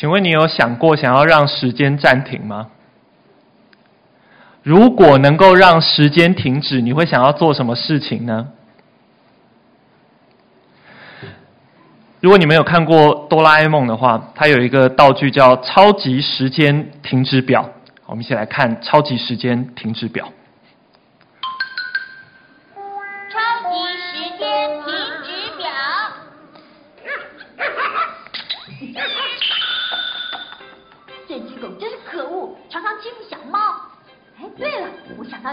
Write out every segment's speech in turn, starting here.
请问你有想过想要让时间暂停吗？如果能够让时间停止，你会想要做什么事情呢？如果你没有看过哆啦 A 梦的话，它有一个道具叫超级时间停止表。我们一起来看超级时间停止表。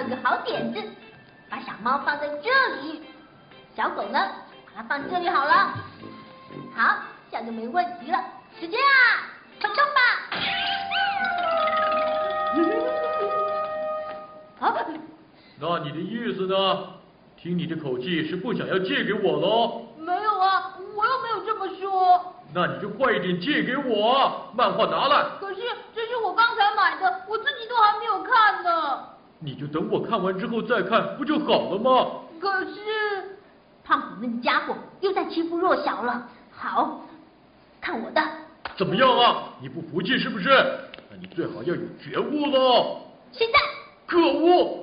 个好点子，把小猫放在这里，小狗呢，把它放这里好了。好，这样就没问题了。时间啊，快冲吧！啊，那你的意思呢？听你的口气是不想要借给我喽？没有啊，我又没有这么说。那你就快一点借给我，漫画拿来。可是这是我刚才买的，我自己都还没有看呢。你就等我看完之后再看，不就好了吗？可是胖虎那家伙又在欺负弱小了。好，看我的。怎么样啊？你不服气是不是？那你最好要有觉悟了。现在。可恶！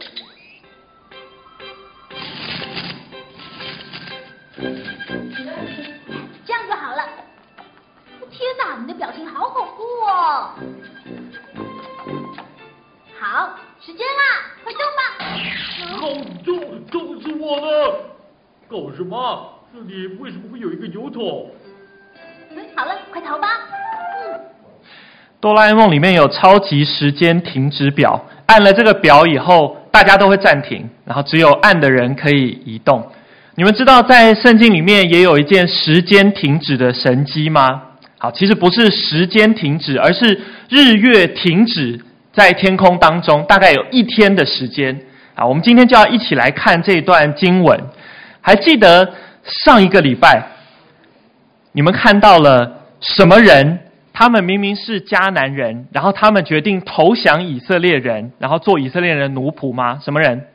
这样就好了。天哪，你的表情好恐怖哦。好，时间啦，快动吧！好重，重死我了！搞什么？这里为什么会有一个油桶？嗯，好了，快逃吧！嗯。哆啦 A 梦里面有超级时间停止表，按了这个表以后，大家都会暂停，然后只有按的人可以移动。你们知道在圣经里面也有一件时间停止的神机吗？好，其实不是时间停止，而是日月停止。在天空当中，大概有一天的时间啊。我们今天就要一起来看这段经文。还记得上一个礼拜，你们看到了什么人？他们明明是迦南人，然后他们决定投降以色列人，然后做以色列人奴仆吗？什么人？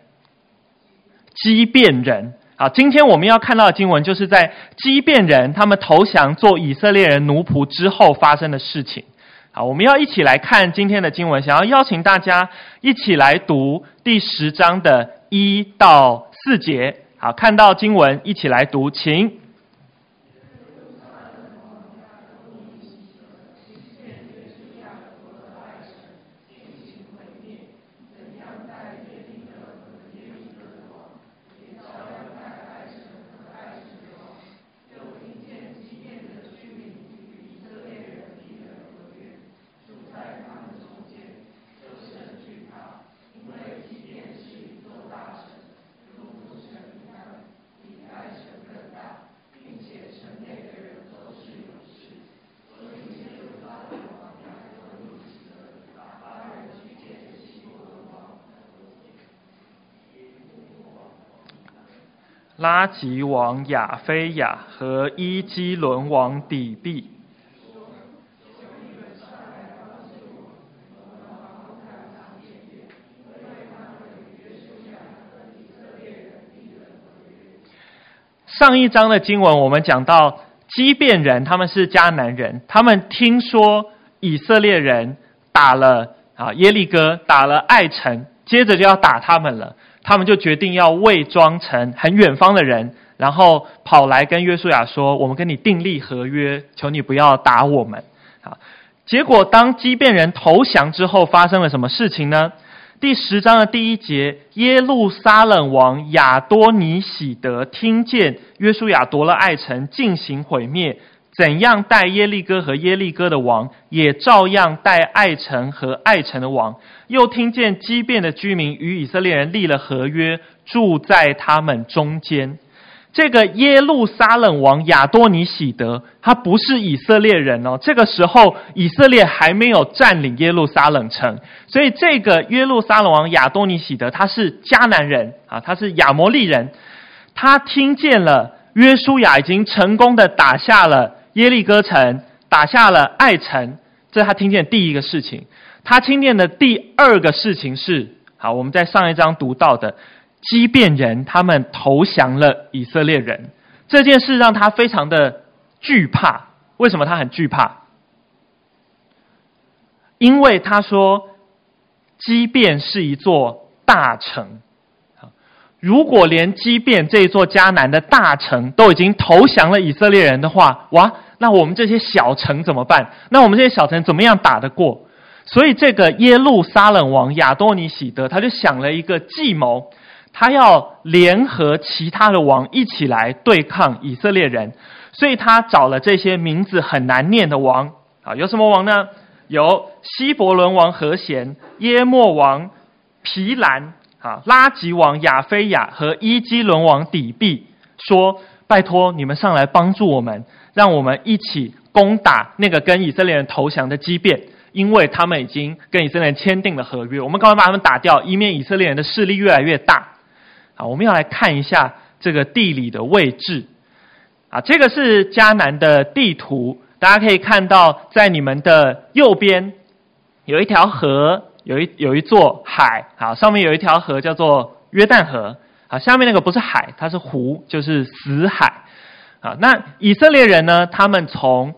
基遍人。好，今天我们要看到的经文，就是在基遍人他们投降做以色列人奴仆之后发生的事情。好，我们要一起来看今天的经文，想要邀请大家一起来读第十章的一到四节。好，看到经文，一起来读，请。拉吉王亚非亚和伊基伦王底璧。上一章的经文，我们讲到基遍人，他们是迦南人，他们听说以色列人打了啊耶利哥，打了爱城，接着就要打他们了。他们就决定要伪装成很远方的人，然后跑来跟约书亚说：“我们跟你订立合约，求你不要打我们。”啊，结果当基遍人投降之后，发生了什么事情呢？第十章的第一节，耶路撒冷王亚多尼喜德听见约书亚夺了爱城，进行毁灭。怎样待耶利哥和耶利哥的王，也照样待爱城和爱城的王。又听见基遍的居民与以色列人立了合约，住在他们中间。这个耶路撒冷王亚多尼喜德，他不是以色列人哦。这个时候以色列还没有占领耶路撒冷城，所以这个耶路撒冷王亚多尼喜德，他是迦南人啊，他是亚摩利人。他听见了约书亚已经成功的打下了。耶利哥城打下了爱城，这是他听见第一个事情。他听见的第二个事情是，好，我们在上一章读到的，基遍人他们投降了以色列人，这件事让他非常的惧怕。为什么他很惧怕？因为他说，基遍是一座大城。如果连基遍这座迦南的大城都已经投降了以色列人的话，哇，那我们这些小城怎么办？那我们这些小城怎么样打得过？所以这个耶路撒冷王亚多尼喜德他就想了一个计谋，他要联合其他的王一起来对抗以色列人，所以他找了这些名字很难念的王啊，有什么王呢？有希伯伦王和弦、耶末王毗兰。啊，拉吉王亚非亚和伊基伦王底壁说：“拜托你们上来帮助我们，让我们一起攻打那个跟以色列人投降的基遍，因为他们已经跟以色列人签订了合约。我们赶快把他们打掉，以免以色列人的势力越来越大。”啊，我们要来看一下这个地理的位置。啊，这个是迦南的地图，大家可以看到，在你们的右边有一条河。有一有一座海，好，上面有一条河叫做约旦河，好，下面那个不是海，它是湖，就是死海，啊，那以色列人呢？他们从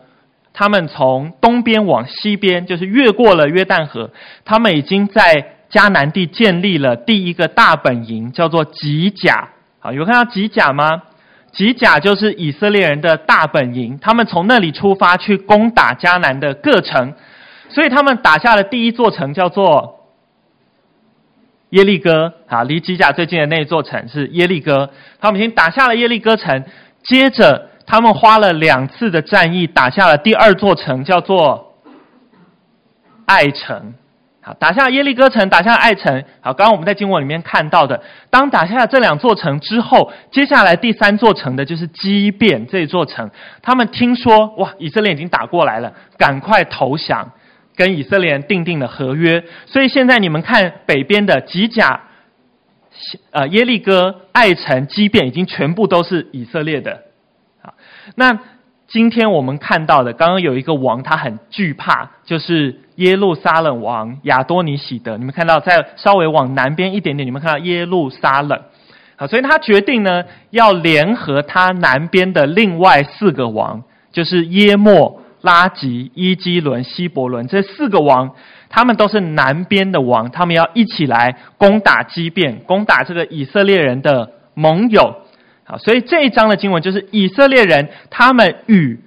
他们从东边往西边，就是越过了约旦河，他们已经在迦南地建立了第一个大本营，叫做吉甲，好，有看到吉甲吗？吉甲就是以色列人的大本营，他们从那里出发去攻打迦南的各城。所以他们打下了第一座城叫做耶利哥，啊，离吉甲最近的那一座城是耶利哥。他们已经打下了耶利哥城，接着他们花了两次的战役打下了第二座城，叫做爱城。好，打下耶利哥城，打下爱城。好，刚刚我们在经文里面看到的，当打下这两座城之后，接下来第三座城的就是基遍这座城。他们听说哇，以色列已经打过来了，赶快投降。跟以色列人订定了合约，所以现在你们看北边的吉甲、呃耶利哥、爱城、基遍，已经全部都是以色列的。好，那今天我们看到的，刚刚有一个王，他很惧怕，就是耶路撒冷王亚多尼喜德。你们看到在稍微往南边一点点，你们看到耶路撒冷。好，所以他决定呢，要联合他南边的另外四个王，就是耶末。拉吉、伊基伦、希伯伦这四个王，他们都是南边的王，他们要一起来攻打基遍，攻打这个以色列人的盟友。好，所以这一章的经文就是以色列人他们与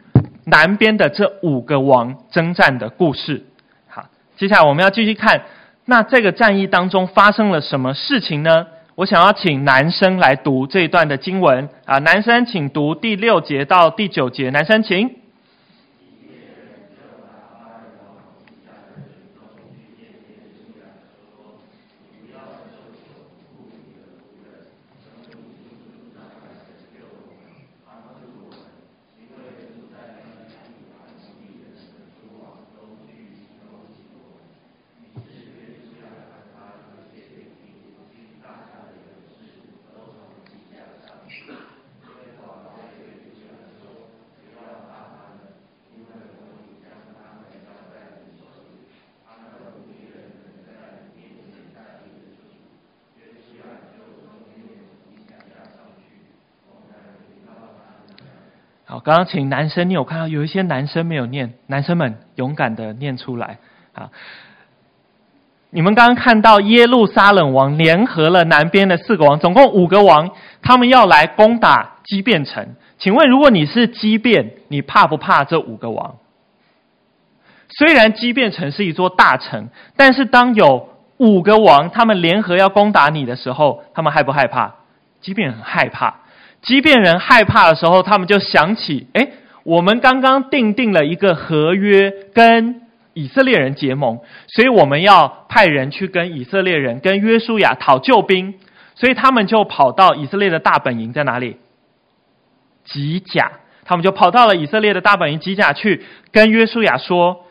南边的这五个王征战的故事。好，接下来我们要继续看，那这个战役当中发生了什么事情呢？我想要请男生来读这一段的经文啊，男生请读第六节到第九节，男生请。好，刚刚请男生，你有看到有一些男生没有念，男生们勇敢的念出来。好，你们刚刚看到耶路撒冷王联合了南边的四个王，总共五个王，他们要来攻打基遍城。请问，如果你是基遍，你怕不怕这五个王？虽然基遍城是一座大城，但是当有五个王他们联合要攻打你的时候，他们害不害怕？基遍很害怕。即便人害怕的时候，他们就想起：哎，我们刚刚订定了一个合约，跟以色列人结盟，所以我们要派人去跟以色列人、跟约书亚讨救兵。所以他们就跑到以色列的大本营在哪里？吉甲，他们就跑到了以色列的大本营吉甲去，跟约书亚说：“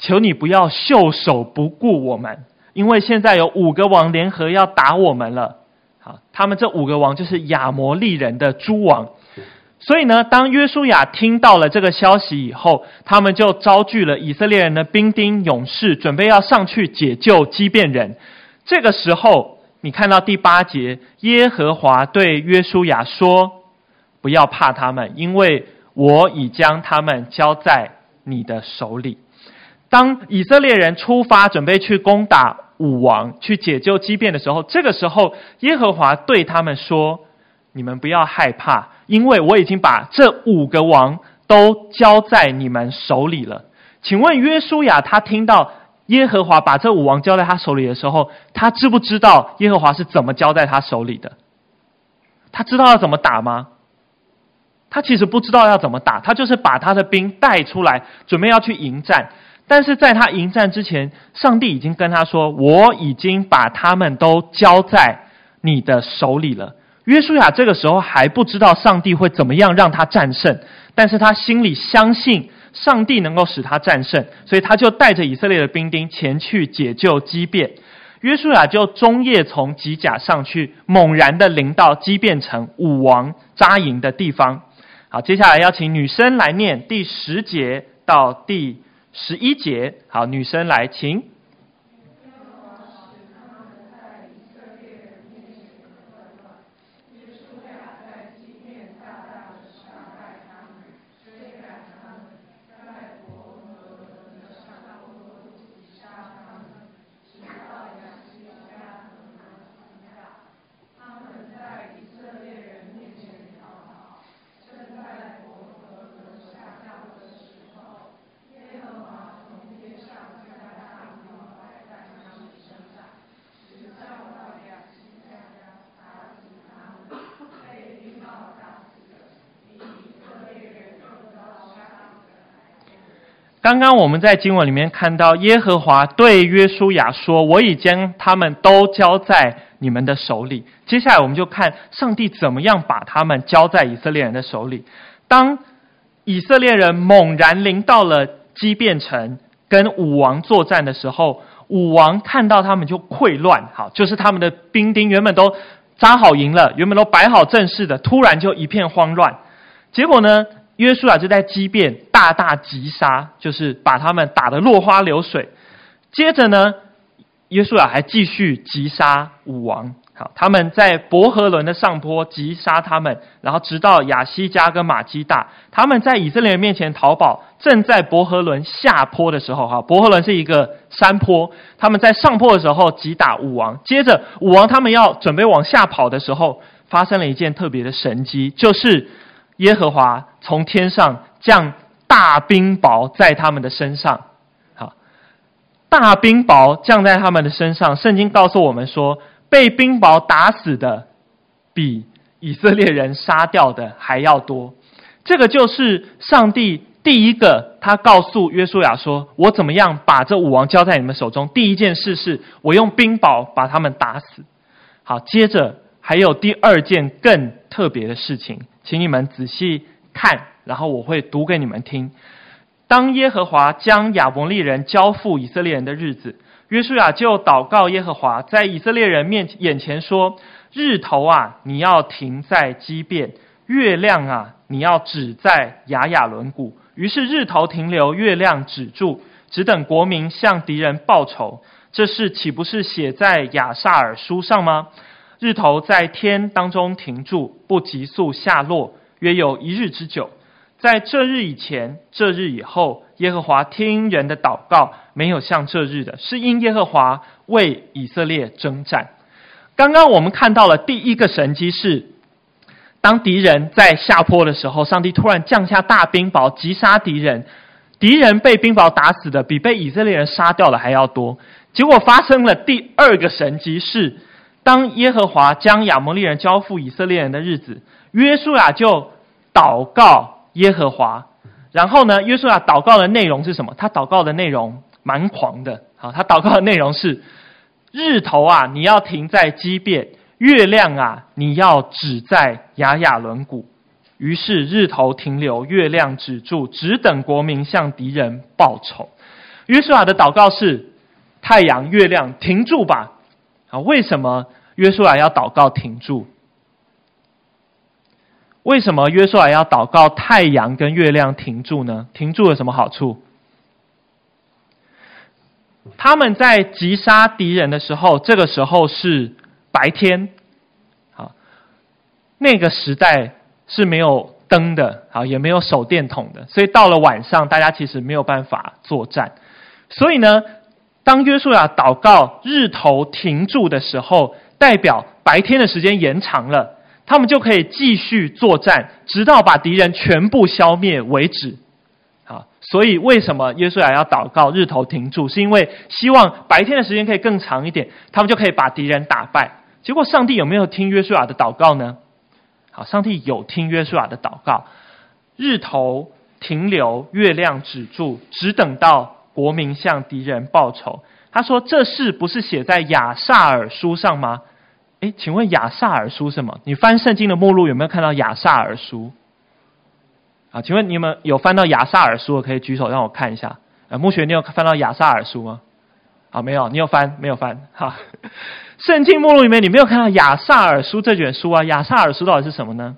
求你不要袖手不顾我们，因为现在有五个王联合要打我们了。”好，他们这五个王就是亚摩利人的诸王，所以呢，当约书亚听到了这个消息以后，他们就召聚了以色列人的兵丁勇士，准备要上去解救基遍人。这个时候，你看到第八节，耶和华对约书亚说：“不要怕他们，因为我已将他们交在你的手里。”当以色列人出发准备去攻打五王，去解救基遍的时候，这个时候耶和华对他们说：“你们不要害怕，因为我已经把这五个王都交在你们手里了。”请问约书亚他听到耶和华把这五王交在他手里的时候，他知不知道耶和华是怎么交在他手里的？他知道要怎么打吗？他其实不知道要怎么打，他就是把他的兵带出来，准备要去迎战。但是在他迎战之前，上帝已经跟他说：“我已经把他们都交在你的手里了。”约书亚这个时候还不知道上帝会怎么样让他战胜，但是他心里相信上帝能够使他战胜，所以他就带着以色列的兵丁前去解救基遍。约书亚就终夜从吉甲上去，猛然的临到基遍城武王扎营的地方。好，接下来邀请女生来念第十节到第十一节。好，女生来，请。刚刚我们在经文里面看到，耶和华对约书亚说：“我已将他们都交在你们的手里。”接下来我们就看上帝怎么样把他们交在以色列人的手里。当以色列人猛然临到了基遍城，跟武王作战的时候，武王看到他们就溃乱，好，就是他们的兵丁原本都扎好营了，原本都摆好阵势的，突然就一片慌乱。结果呢？约书亚就在基变大大击杀，就是把他们打得落花流水。接着呢，约书亚还继续击杀武王。好，他们在伯和伦的上坡击杀他们，然后直到亚西加跟玛基大。他们在以色列人面前逃跑，正在伯和伦下坡的时候，哈，伯和伦是一个山坡。他们在上坡的时候击打武王。接着武王他们要准备往下跑的时候，发生了一件特别的神迹，就是。耶和华从天上降大冰雹在他们的身上，好，大冰雹降在他们的身上。圣经告诉我们说，被冰雹打死的比以色列人杀掉的还要多。这个就是上帝第一个，他告诉约书亚说：“我怎么样把这五王交在你们手中？”第一件事是我用冰雹把他们打死。好，接着还有第二件更特别的事情。请你们仔细看，然后我会读给你们听。当耶和华将亚伯利人交付以色列人的日子，约书亚就祷告耶和华，在以色列人面眼前说：“日头啊，你要停在基遍；月亮啊，你要止在雅雅仑谷。”于是日头停留，月亮止住，只等国民向敌人报仇。这事岂不是写在亚萨尔书上吗？日头在天当中停住，不急速下落，约有一日之久。在这日以前，这日以后，耶和华听人的祷告，没有像这日的，是因耶和华为以色列征战。刚刚我们看到了第一个神迹是，当敌人在下坡的时候，上帝突然降下大冰雹，击杀敌人。敌人被冰雹打死的比被以色列人杀掉的还要多。结果发生了第二个神迹是。当耶和华将亚摩利人交付以色列人的日子，约书亚就祷告耶和华。然后呢，约书亚祷告的内容是什么？他祷告的内容蛮狂的。好，他祷告的内容是：日头啊，你要停在基遍；月亮啊，你要止在雅雅仑谷。于是日头停留，月亮止住，只等国民向敌人报仇。约书亚的祷告是：太阳、月亮停住吧。啊，为什么约书亚要祷告停住？为什么约书亚要祷告太阳跟月亮停住呢？停住有什么好处？他们在击杀敌人的时候，这个时候是白天，好，那个时代是没有灯的，好，也没有手电筒的，所以到了晚上，大家其实没有办法作战。所以呢，当约书亚祷告日头停住的时候，代表白天的时间延长了，他们就可以继续作战，直到把敌人全部消灭为止。好，所以为什么约书亚要祷告日头停住？是因为希望白天的时间可以更长一点，他们就可以把敌人打败。结果上帝有没有听约书亚的祷告呢？好，上帝有听约书亚的祷告，日头停留，月亮止住，只等到国民向敌人报仇。他说：“这事不是写在亚萨尔书上吗？”诶，请问亚萨尔书什么？你翻圣经的目录有没有看到亚萨尔书？啊，请问你们有翻到亚萨尔书的可以举手让我看一下。呃，牧学，你有翻到亚萨尔书吗？啊，没有，你有翻没有翻？哈，圣经目录里面你没有看到亚萨尔书这卷书啊？亚萨尔书到底是什么呢？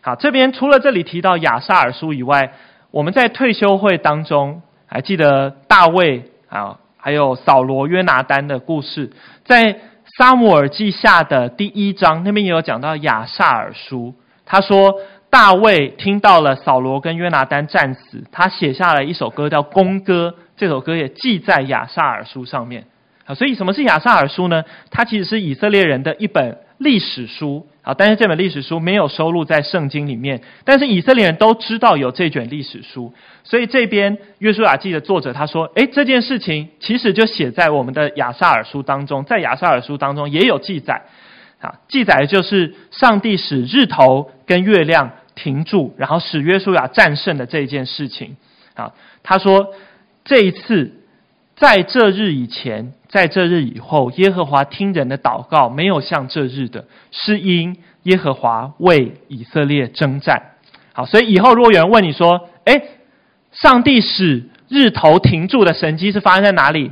好，这边除了这里提到亚萨尔书以外，我们在退休会当中还记得大卫啊，还有扫罗约拿单的故事，在撒母耳记下的第一章那边也有讲到亚萨尔书，他说。大卫听到了扫罗跟约拿丹战死，他写下了一首歌叫《公歌》，这首歌也记在亚萨尔书上面。啊，所以什么是亚萨尔书呢？它其实是以色列人的一本历史书啊，但是这本历史书没有收录在圣经里面，但是以色列人都知道有这卷历史书，所以这边约书亚记的作者他说：“诶，这件事情其实就写在我们的亚萨尔书当中，在亚萨尔书当中也有记载啊，记载的就是上帝使日头跟月亮。”停住，然后使约书亚战胜的这一件事情啊，他说：“这一次，在这日以前，在这日以后，耶和华听人的祷告，没有像这日的，是因耶和华为以色列征战。好，所以以后如果有人问你说：‘诶，上帝使日头停住的神迹是发生在哪里？’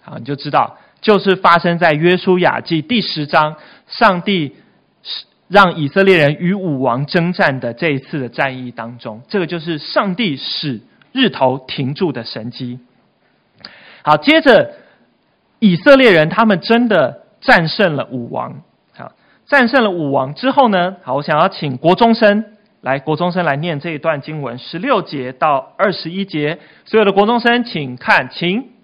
好，你就知道，就是发生在约书亚记第十章，上帝使。”让以色列人与武王征战的这一次的战役当中，这个就是上帝使日头停住的神迹。好，接着以色列人他们真的战胜了武王。好，战胜了武王之后呢？好，我想要请国中生来，国中生来念这一段经文，十六节到二十一节。所有的国中生，请看，请。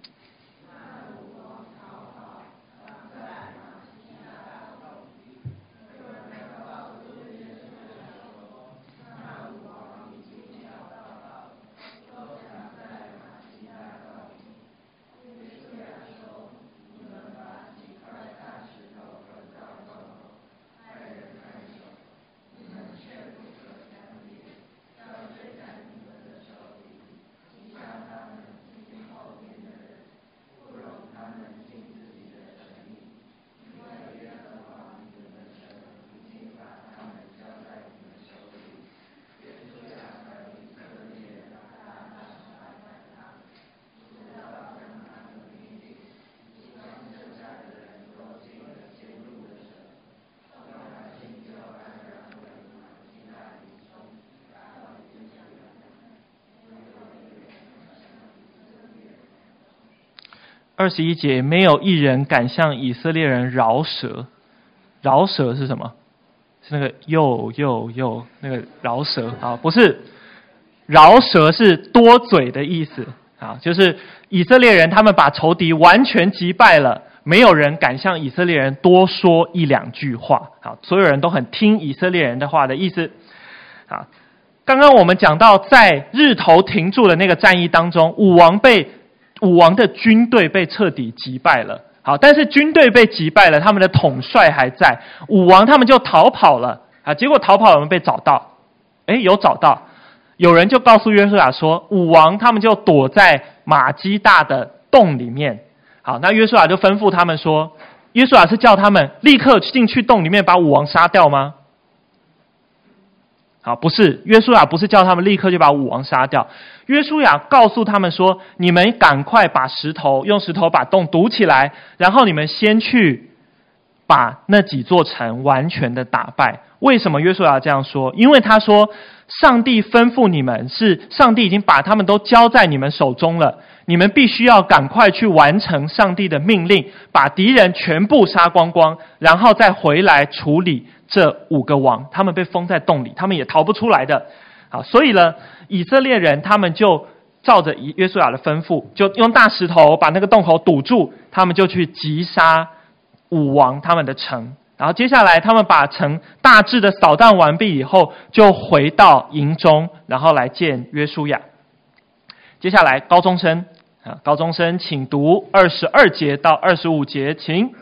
二十一节，没有一人敢向以色列人饶舌。饶舌是什么？是那个又又又那个饶舌啊？不是，饶舌是多嘴的意思啊。就是以色列人他们把仇敌完全击败了，没有人敢向以色列人多说一两句话。好，所有人都很听以色列人的话的意思。啊，刚刚我们讲到，在日头停住的那个战役当中，武王被。武王的军队被彻底击败了，好，但是军队被击败了，他们的统帅还在，武王他们就逃跑了。啊，结果逃跑有没有被找到？诶，有找到，有人就告诉约书亚说，武王他们就躲在玛基大的洞里面，好，那约书亚就吩咐他们说，约书亚是叫他们立刻进去洞里面把武王杀掉吗？好，不是，约书亚不是叫他们立刻就把武王杀掉。约书亚告诉他们说：“你们赶快把石头用石头把洞堵起来，然后你们先去把那几座城完全的打败。”为什么约书亚这样说？因为他说：“上帝吩咐你们，是上帝已经把他们都交在你们手中了。你们必须要赶快去完成上帝的命令，把敌人全部杀光光，然后再回来处理。”这五个王，他们被封在洞里，他们也逃不出来的。好，所以呢，以色列人他们就照着约书亚的吩咐，就用大石头把那个洞口堵住，他们就去击杀五王他们的城。然后接下来，他们把城大致的扫荡完毕以后，就回到营中，然后来见约书亚。接下来，高中生啊，高中生，请读二十二节到二十五节，请。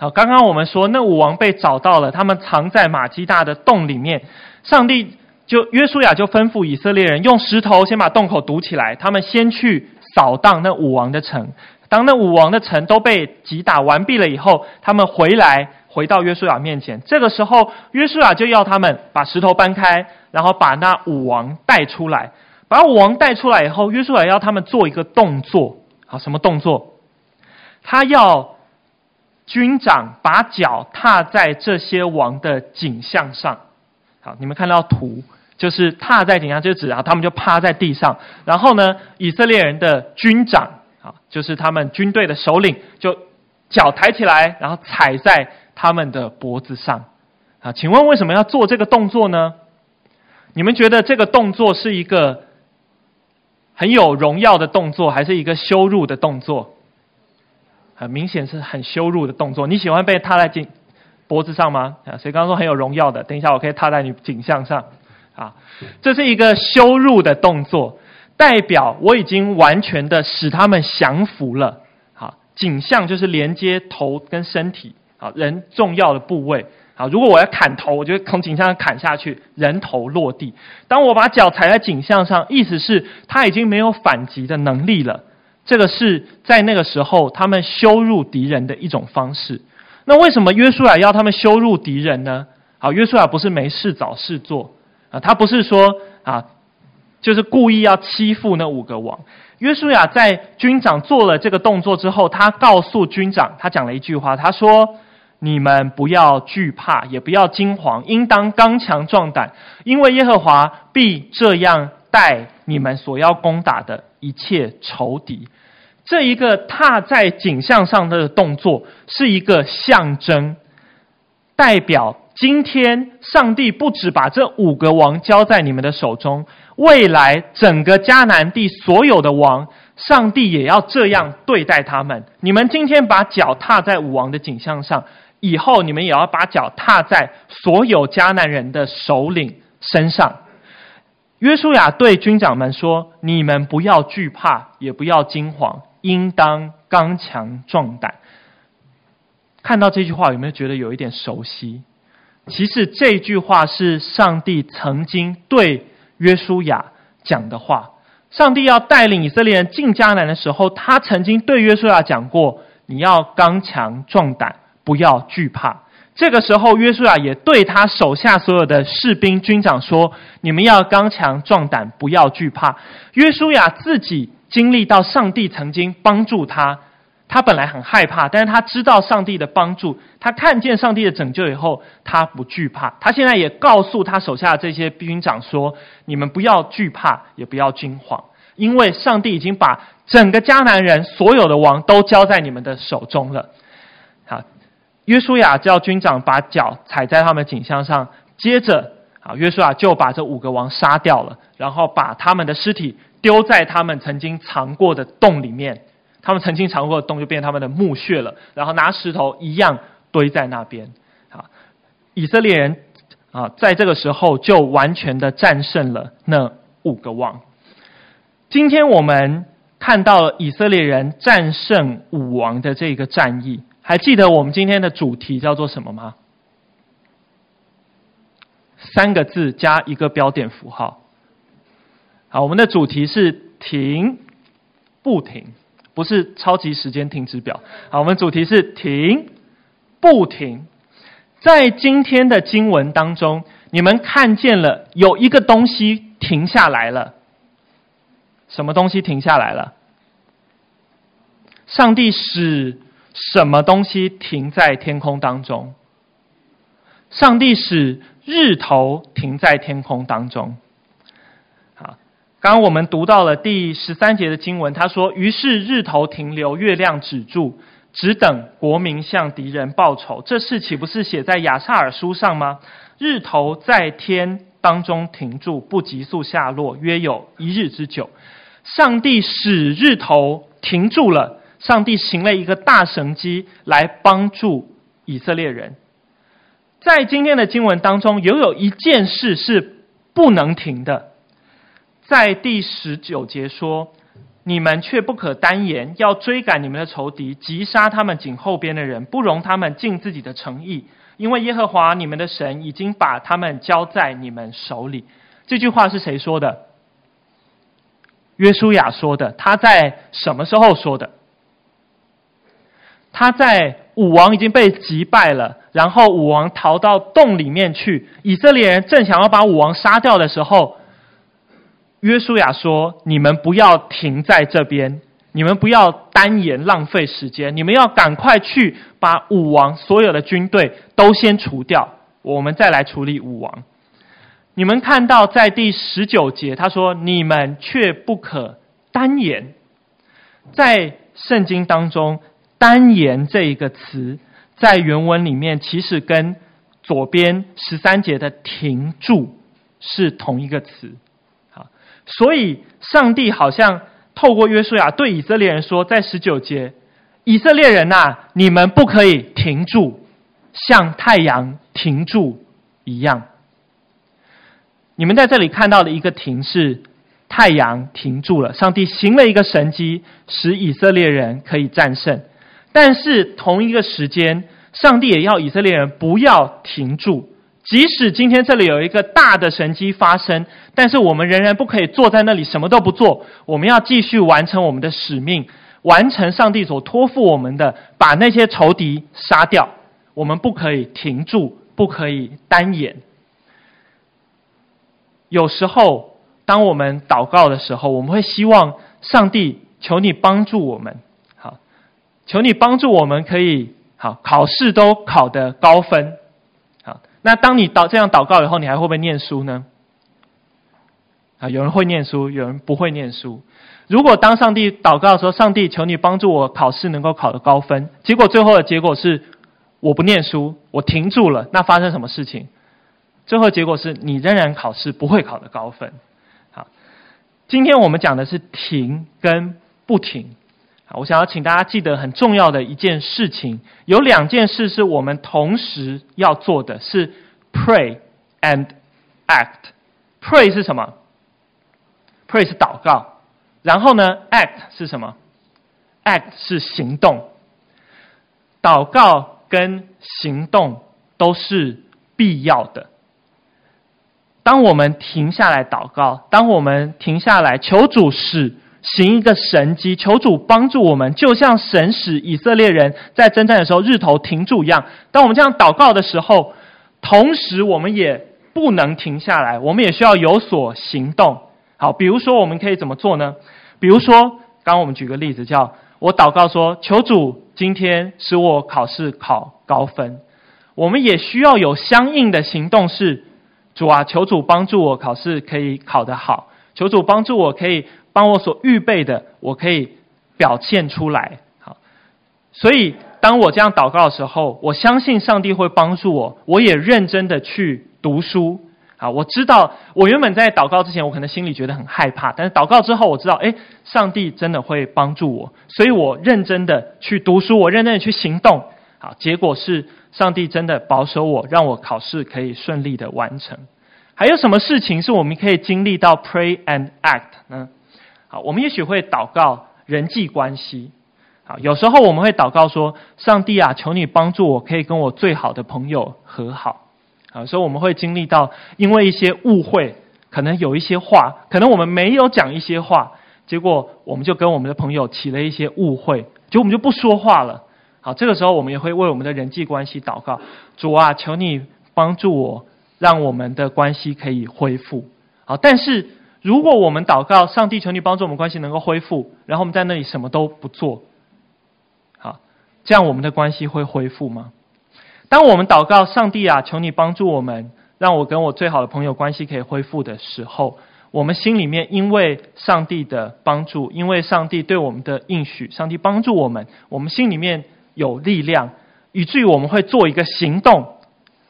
好，刚刚我们说那五王被找到了，他们藏在马基大的洞里面。上帝就约书亚就吩咐以色列人用石头先把洞口堵起来，他们先去扫荡那五王的城。当那五王的城都被击打完毕了以后，他们回来回到约书亚面前。这个时候，约书亚就要他们把石头搬开，然后把那五王带出来。把五王带出来以后，约书亚要他们做一个动作。好，什么动作？他要。军长把脚踏在这些王的颈项上，好，你们看到图，就是踏在颈项，就指啊，他们就趴在地上。然后呢，以色列人的军长啊，就是他们军队的首领，就脚抬起来，然后踩在他们的脖子上。啊，请问为什么要做这个动作呢？你们觉得这个动作是一个很有荣耀的动作，还是一个羞辱的动作？很明显是很羞辱的动作。你喜欢被踏在颈脖子上吗？啊，所以刚刚说很有荣耀的，等一下我可以踏在你颈项上。啊，这是一个羞辱的动作，代表我已经完全的使他们降服了。好，颈项就是连接头跟身体，啊，人重要的部位。啊，如果我要砍头，我就从颈项上砍下去，人头落地。当我把脚踩在颈项上，意思是他已经没有反击的能力了。这个是在那个时候他们羞辱敌人的一种方式。那为什么约书亚要他们羞辱敌人呢？啊，约书亚不是没事找事做啊，他不是说啊，就是故意要欺负那五个王。约书亚在军长做了这个动作之后，他告诉军长，他讲了一句话，他说：“你们不要惧怕，也不要惊惶，应当刚强壮胆，因为耶和华必这样待你们所要攻打的。”一切仇敌，这一个踏在景象上的动作是一个象征，代表今天上帝不止把这五个王交在你们的手中，未来整个迦南地所有的王，上帝也要这样对待他们。你们今天把脚踏在五王的景象上，以后你们也要把脚踏在所有迦南人的首领身上。约书亚对军长们说：“你们不要惧怕，也不要惊慌，应当刚强壮胆。”看到这句话，有没有觉得有一点熟悉？其实这句话是上帝曾经对约书亚讲的话。上帝要带领以色列人进迦南的时候，他曾经对约书亚讲过：“你要刚强壮胆，不要惧怕。”这个时候，约书亚也对他手下所有的士兵、军长说：“你们要刚强壮胆，不要惧怕。”约书亚自己经历到上帝曾经帮助他，他本来很害怕，但是他知道上帝的帮助，他看见上帝的拯救以后，他不惧怕。他现在也告诉他手下这些兵长说：“你们不要惧怕，也不要惊慌，因为上帝已经把整个迦南人所有的王都交在你们的手中了。”约书亚叫军长把脚踩在他们颈项上，接着啊，约书亚就把这五个王杀掉了，然后把他们的尸体丢在他们曾经藏过的洞里面，他们曾经藏过的洞就变成他们的墓穴了，然后拿石头一样堆在那边。啊，以色列人啊，在这个时候就完全的战胜了那五个王。今天我们。看到了以色列人战胜武王的这个战役。还记得我们今天的主题叫做什么吗？三个字加一个标点符号。好，我们的主题是停不停，不是超级时间停止表。好，我们主题是停不停。在今天的经文当中，你们看见了有一个东西停下来了。什么东西停下来了？上帝使什么东西停在天空当中？上帝使日头停在天空当中。好刚刚我们读到了第十三节的经文，他说：“于是日头停留，月亮止住，只等国民向敌人报仇。”这事岂不是写在亚萨尔书上吗？日头在天当中停住，不急速下落，约有一日之久。上帝使日头停住了，上帝行了一个大神迹来帮助以色列人。在今天的经文当中，又有一件事是不能停的。在第十九节说：“你们却不可单言，要追赶你们的仇敌，击杀他们颈后边的人，不容他们尽自己的诚意，因为耶和华你们的神已经把他们交在你们手里。”这句话是谁说的？约书亚说的。他在什么时候说的？他在武王已经被击败了，然后武王逃到洞里面去，以色列人正想要把武王杀掉的时候。约书亚说：“你们不要停在这边，你们不要单言浪费时间，你们要赶快去把武王所有的军队都先除掉，我们再来处理武王。”你们看到在第十九节，他说：“你们却不可单言。”在圣经当中，“单言”这一个词，在原文里面其实跟左边十三节的“停住”是同一个词。所以，上帝好像透过约书亚对以色列人说，在十九节，以色列人呐，你们不可以停住，像太阳停住一样。你们在这里看到的一个停是太阳停住了，上帝行了一个神迹，使以色列人可以战胜。但是同一个时间，上帝也要以色列人不要停住。即使今天这里有一个大的神迹发生，但是我们仍然不可以坐在那里什么都不做。我们要继续完成我们的使命，完成上帝所托付我们的，把那些仇敌杀掉。我们不可以停住，不可以单眼。有时候，当我们祷告的时候，我们会希望上帝求你帮助我们，求你帮助我们可以好考试都考得高分。好那当你祷这样祷告以后，你还会不会念书呢？啊，有人会念书，有人不会念书。如果当上帝祷告的时候，上帝求你帮助我考试能够考得高分，结果最后的结果是我不念书，我停住了，那发生什么事情？最后结果是你仍然考试不会考得高分。好，今天我们讲的是停跟不停。我想要请大家记得很重要的一件事情，有两件事是我们同时要做的，是 pray and act。pray 是什么？pray 是祷告，然后呢，act 是什么？act 是行动。祷告跟行动都是必要的。当我们停下来祷告，当我们停下来求主使。行一个神迹，求主帮助我们，就像神使以色列人在征战的时候日头停住一样。当我们这样祷告的时候，同时我们也不能停下来，我们也需要有所行动。好，比如说我们可以怎么做呢？比如说，刚刚我们举个例子，叫我祷告说：“求主今天使我考试考高分。”我们也需要有相应的行动，是主啊，求主帮助我考试可以考得好，求主帮助我可以。帮我所预备的，我可以表现出来。好，所以当我这样祷告的时候，我相信上帝会帮助我。我也认真的去读书。啊，我知道我原本在祷告之前，我可能心里觉得很害怕，但是祷告之后，我知道，诶，上帝真的会帮助我。所以我认真的去读书，我认真的去行动。好，结果是上帝真的保守我，让我考试可以顺利的完成。还有什么事情是我们可以经历到 pray and act 呢？好，我们也许会祷告，人际关系。啊，有时候我们会祷告说：“上帝啊，求你帮助我，可以跟我最好的朋友和好。”啊，所以我们会经历到，因为一些误会，可能有一些话，可能我们没有讲一些话，结果我们就跟我们的朋友起了一些误会，就我们就不说话了。好，这个时候我们也会为我们的人际关系祷告：“主啊，求你帮助我，让我们的关系可以恢复。”好，但是如果我们祷告，上帝求你帮助我们关系能够恢复，然后我们在那里什么都不做。好这样我们的关系会恢复吗？当我们祷告上帝啊，求你帮助我们，让我跟我最好的朋友关系可以恢复的时候，我们心里面因为上帝的帮助，因为上帝对我们的应许，上帝帮助我们，我们心里面有力量，以至于我们会做一个行动，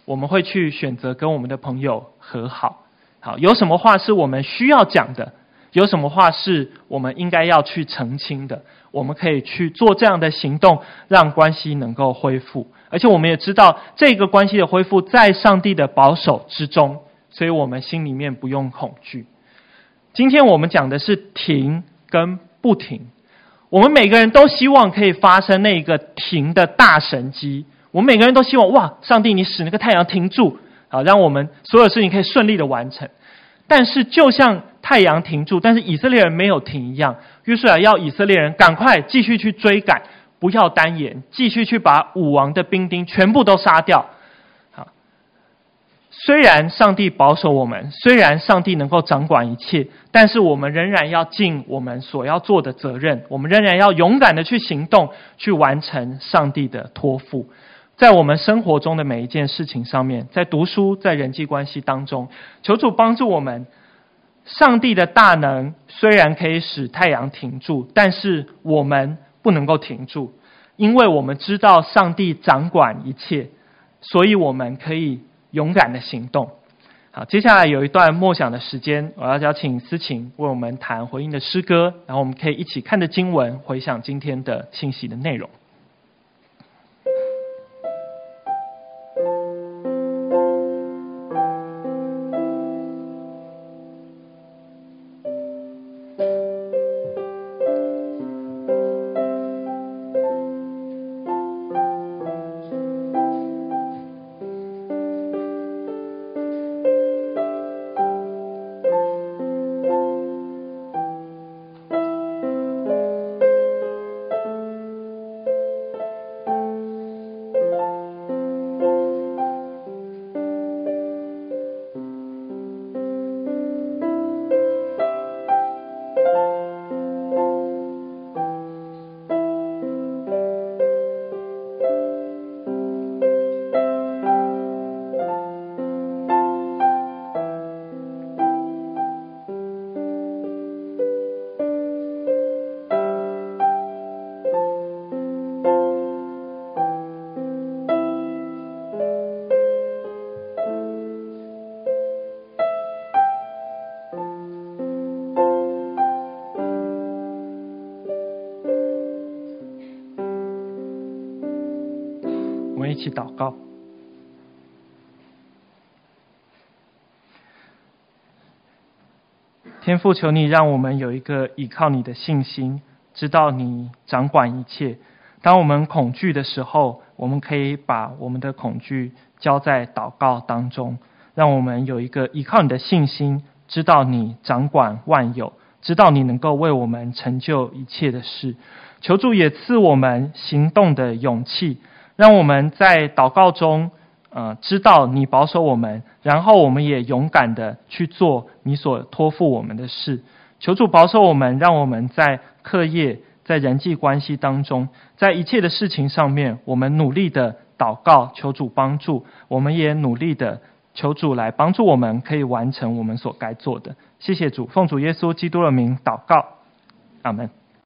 我们会去选择跟我们的朋友和好。好，有什么话是我们需要讲的？有什么话是我们应该要去澄清的？我们可以去做这样的行动，让关系能够恢复。而且我们也知道，这个关系的恢复在上帝的保守之中，所以我们心里面不用恐惧。今天我们讲的是停跟不停。我们每个人都希望可以发生那一个停的大神迹。我们每个人都希望，哇，上帝你使那个太阳停住，啊，让我们所有事情可以顺利的完成。但是就像太阳停住，但是以色列人没有停一样。约书亚要以色列人赶快继续去追赶，不要耽延，继续去把武王的兵丁全部都杀掉。好，虽然上帝保守我们，虽然上帝能够掌管一切，但是我们仍然要尽我们所要做的责任。我们仍然要勇敢的去行动，去完成上帝的托付，在我们生活中的每一件事情上面，在读书，在人际关系当中，求主帮助我们。上帝的大能虽然可以使太阳停住，但是我们不能够停住，因为我们知道上帝掌管一切，所以我们可以勇敢的行动。好，接下来有一段默想的时间，我要邀请思琴为我们弹回应的诗歌，然后我们可以一起看着经文，回想今天的信息的内容。起祷告，天父，求你让我们有一个依靠你的信心，知道你掌管一切。当我们恐惧的时候，我们可以把我们的恐惧交在祷告当中，让我们有一个依靠你的信心，知道你掌管万有，知道你能够为我们成就一切的事。求主也赐我们行动的勇气。让我们在祷告中，呃，知道你保守我们，然后我们也勇敢的去做你所托付我们的事。求主保守我们，让我们在课业、在人际关系当中，在一切的事情上面，我们努力的祷告，求主帮助。我们也努力的求主来帮助我们，可以完成我们所该做的。谢谢主，奉主耶稣基督的名祷告，阿门。